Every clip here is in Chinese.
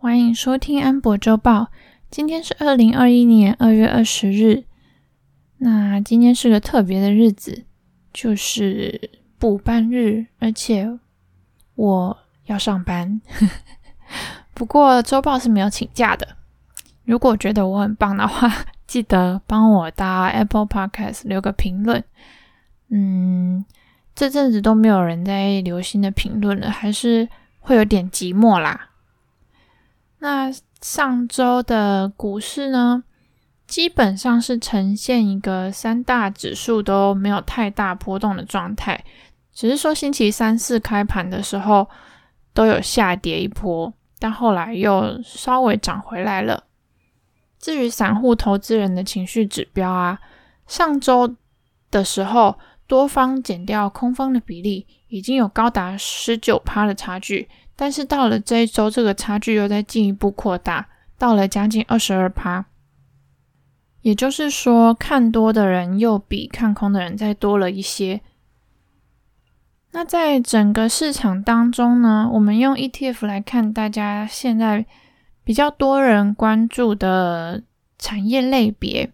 欢迎收听安博周报。今天是二零二一年二月二十日。那今天是个特别的日子，就是补班日，而且我要上班。不过周报是没有请假的。如果觉得我很棒的话，记得帮我到 Apple Podcast 留个评论。嗯，这阵子都没有人在留新的评论了，还是会有点寂寞啦。那上周的股市呢，基本上是呈现一个三大指数都没有太大波动的状态，只是说星期三四开盘的时候都有下跌一波，但后来又稍微涨回来了。至于散户投资人的情绪指标啊，上周的时候多方减掉空方的比例已经有高达十九趴的差距。但是到了这一周，这个差距又在进一步扩大，到了将近二十二趴。也就是说，看多的人又比看空的人再多了一些。那在整个市场当中呢，我们用 ETF 来看，大家现在比较多人关注的产业类别。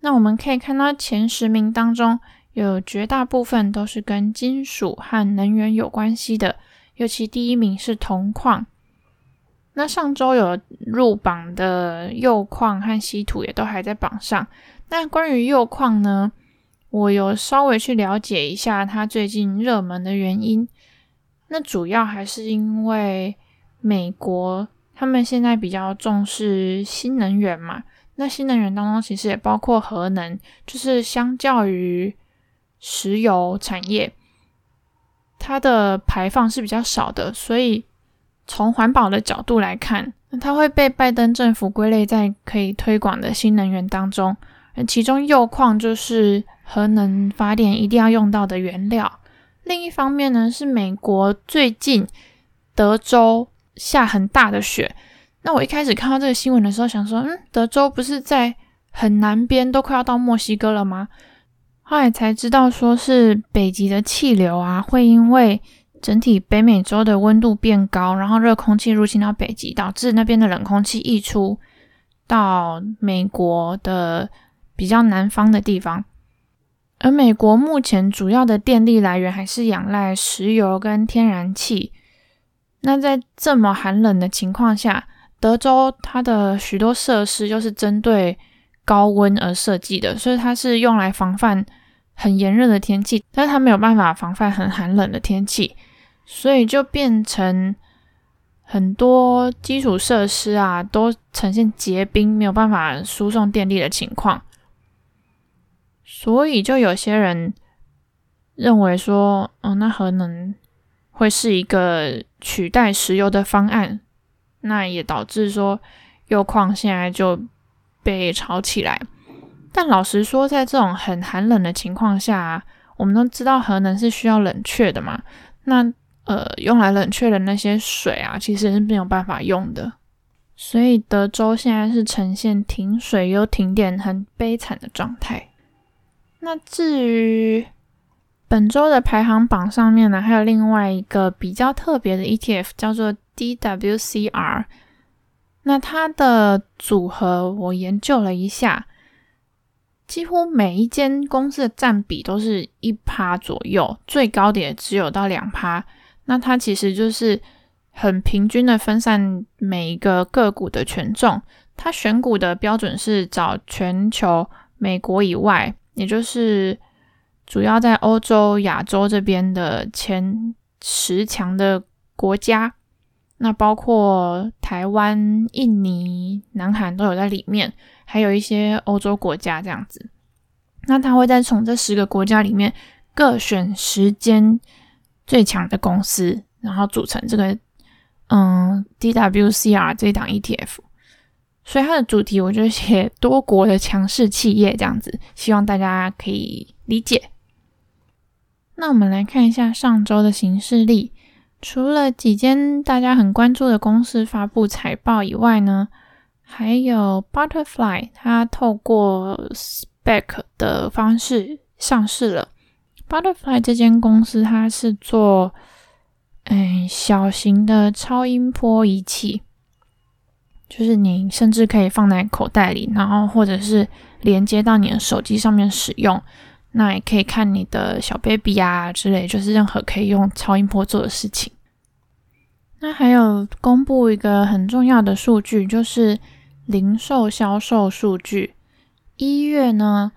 那我们可以看到前十名当中，有绝大部分都是跟金属和能源有关系的。尤其第一名是铜矿，那上周有入榜的铀矿和稀土也都还在榜上。那关于铀矿呢，我有稍微去了解一下它最近热门的原因。那主要还是因为美国他们现在比较重视新能源嘛，那新能源当中其实也包括核能，就是相较于石油产业。它的排放是比较少的，所以从环保的角度来看，它会被拜登政府归类在可以推广的新能源当中。而其中铀矿就是核能发电一定要用到的原料。另一方面呢，是美国最近德州下很大的雪。那我一开始看到这个新闻的时候，想说，嗯，德州不是在很南边，都快要到墨西哥了吗？后来才知道，说是北极的气流啊，会因为整体北美洲的温度变高，然后热空气入侵到北极，导致那边的冷空气溢出到美国的比较南方的地方。而美国目前主要的电力来源还是仰赖石油跟天然气。那在这么寒冷的情况下，德州它的许多设施就是针对高温而设计的，所以它是用来防范很炎热的天气，但是它没有办法防范很寒冷的天气，所以就变成很多基础设施啊都呈现结冰，没有办法输送电力的情况。所以就有些人认为说，哦，那核能会是一个取代石油的方案，那也导致说铀矿现在就。被炒起来，但老实说，在这种很寒冷的情况下，我们都知道核能是需要冷却的嘛。那呃，用来冷却的那些水啊，其实是没有办法用的。所以德州现在是呈现停水又停电，很悲惨的状态。那至于本周的排行榜上面呢，还有另外一个比较特别的 ETF，叫做 DWCR。那它的组合我研究了一下，几乎每一间公司的占比都是一趴左右，最高点也只有到两趴。那它其实就是很平均的分散每一个个股的权重。它选股的标准是找全球美国以外，也就是主要在欧洲、亚洲这边的前十强的国家。那包括台湾、印尼、南韩都有在里面，还有一些欧洲国家这样子。那他会再从这十个国家里面各选时间最强的公司，然后组成这个嗯 DWCR 这档 ETF。所以它的主题我就写多国的强势企业这样子，希望大家可以理解。那我们来看一下上周的行事历。除了几间大家很关注的公司发布财报以外呢，还有 Butterfly，它透过 Spec 的方式上市了。Butterfly 这间公司它是做嗯小型的超音波仪器，就是你甚至可以放在口袋里，然后或者是连接到你的手机上面使用。那也可以看你的小 baby 啊之类，就是任何可以用超音波做的事情。那还有公布一个很重要的数据，就是零售销售数据。一月呢，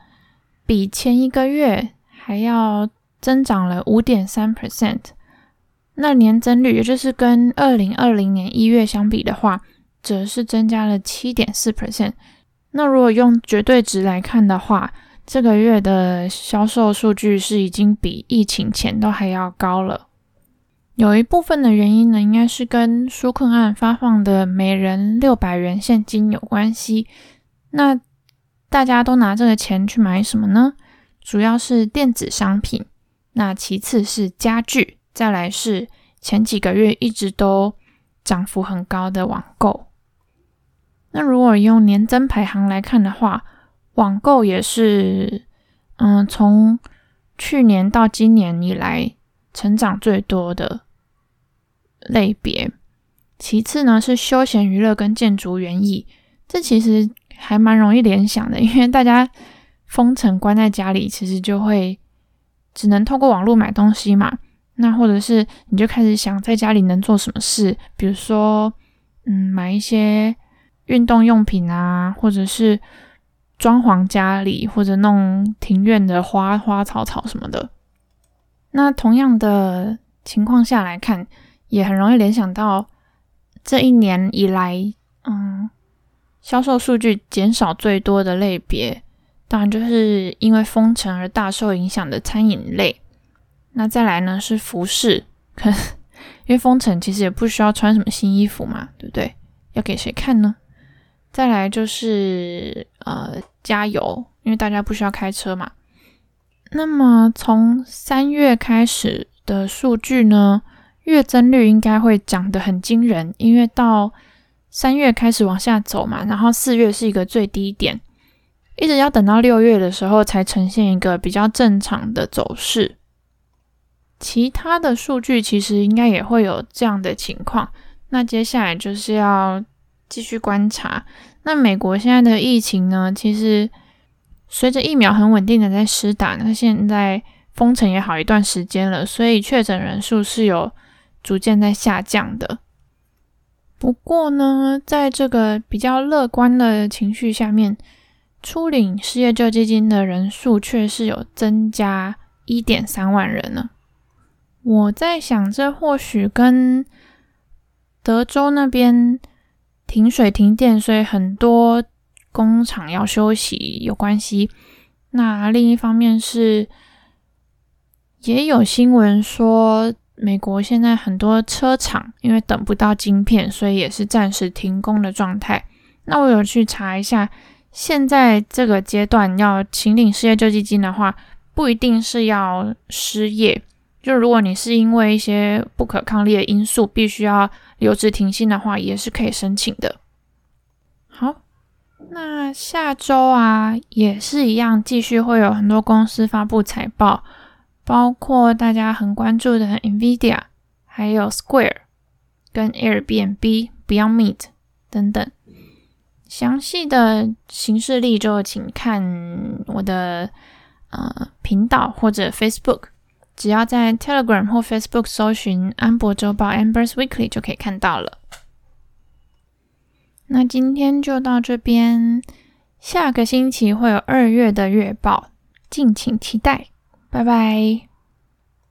比前一个月还要增长了五点三 percent。那年增率，也就是跟二零二零年一月相比的话，则是增加了七点四 percent。那如果用绝对值来看的话，这个月的销售数据是已经比疫情前都还要高了。有一部分的原因呢，应该是跟纾困案发放的每人六百元现金有关系。那大家都拿这个钱去买什么呢？主要是电子商品，那其次是家具，再来是前几个月一直都涨幅很高的网购。那如果用年增排行来看的话，网购也是，嗯，从去年到今年以来成长最多的类别。其次呢是休闲娱乐跟建筑园艺，这其实还蛮容易联想的，因为大家封城关在家里，其实就会只能透过网络买东西嘛。那或者是你就开始想在家里能做什么事，比如说，嗯，买一些运动用品啊，或者是。装潢家里或者弄庭院的花花草草什么的，那同样的情况下来看，也很容易联想到这一年以来，嗯，销售数据减少最多的类别，当然就是因为封城而大受影响的餐饮类。那再来呢是服饰，可 因为封城其实也不需要穿什么新衣服嘛，对不对？要给谁看呢？再来就是呃加油，因为大家不需要开车嘛。那么从三月开始的数据呢，月增率应该会涨得很惊人，因为到三月开始往下走嘛，然后四月是一个最低点，一直要等到六月的时候才呈现一个比较正常的走势。其他的数据其实应该也会有这样的情况，那接下来就是要。继续观察。那美国现在的疫情呢？其实随着疫苗很稳定的在施打，那现在封城也好一段时间了，所以确诊人数是有逐渐在下降的。不过呢，在这个比较乐观的情绪下面，初领失业救济金的人数却是有增加一点三万人呢。我在想，这或许跟德州那边。停水停电，所以很多工厂要休息有关系。那另一方面是，也有新闻说，美国现在很多车厂因为等不到晶片，所以也是暂时停工的状态。那我有去查一下，现在这个阶段要请领失业救济金的话，不一定是要失业。就如果你是因为一些不可抗力的因素，必须要留职停薪的话，也是可以申请的。好，那下周啊，也是一样，继续会有很多公司发布财报，包括大家很关注的 NVIDIA，还有 Square 跟 Airbnb、Beyond Meat 等等。详细的行事例就请看我的呃频道或者 Facebook。只要在 Telegram 或 Facebook 搜寻安博周报 Amber's Weekly 就可以看到了。那今天就到这边，下个星期会有二月的月报，敬请期待。拜拜。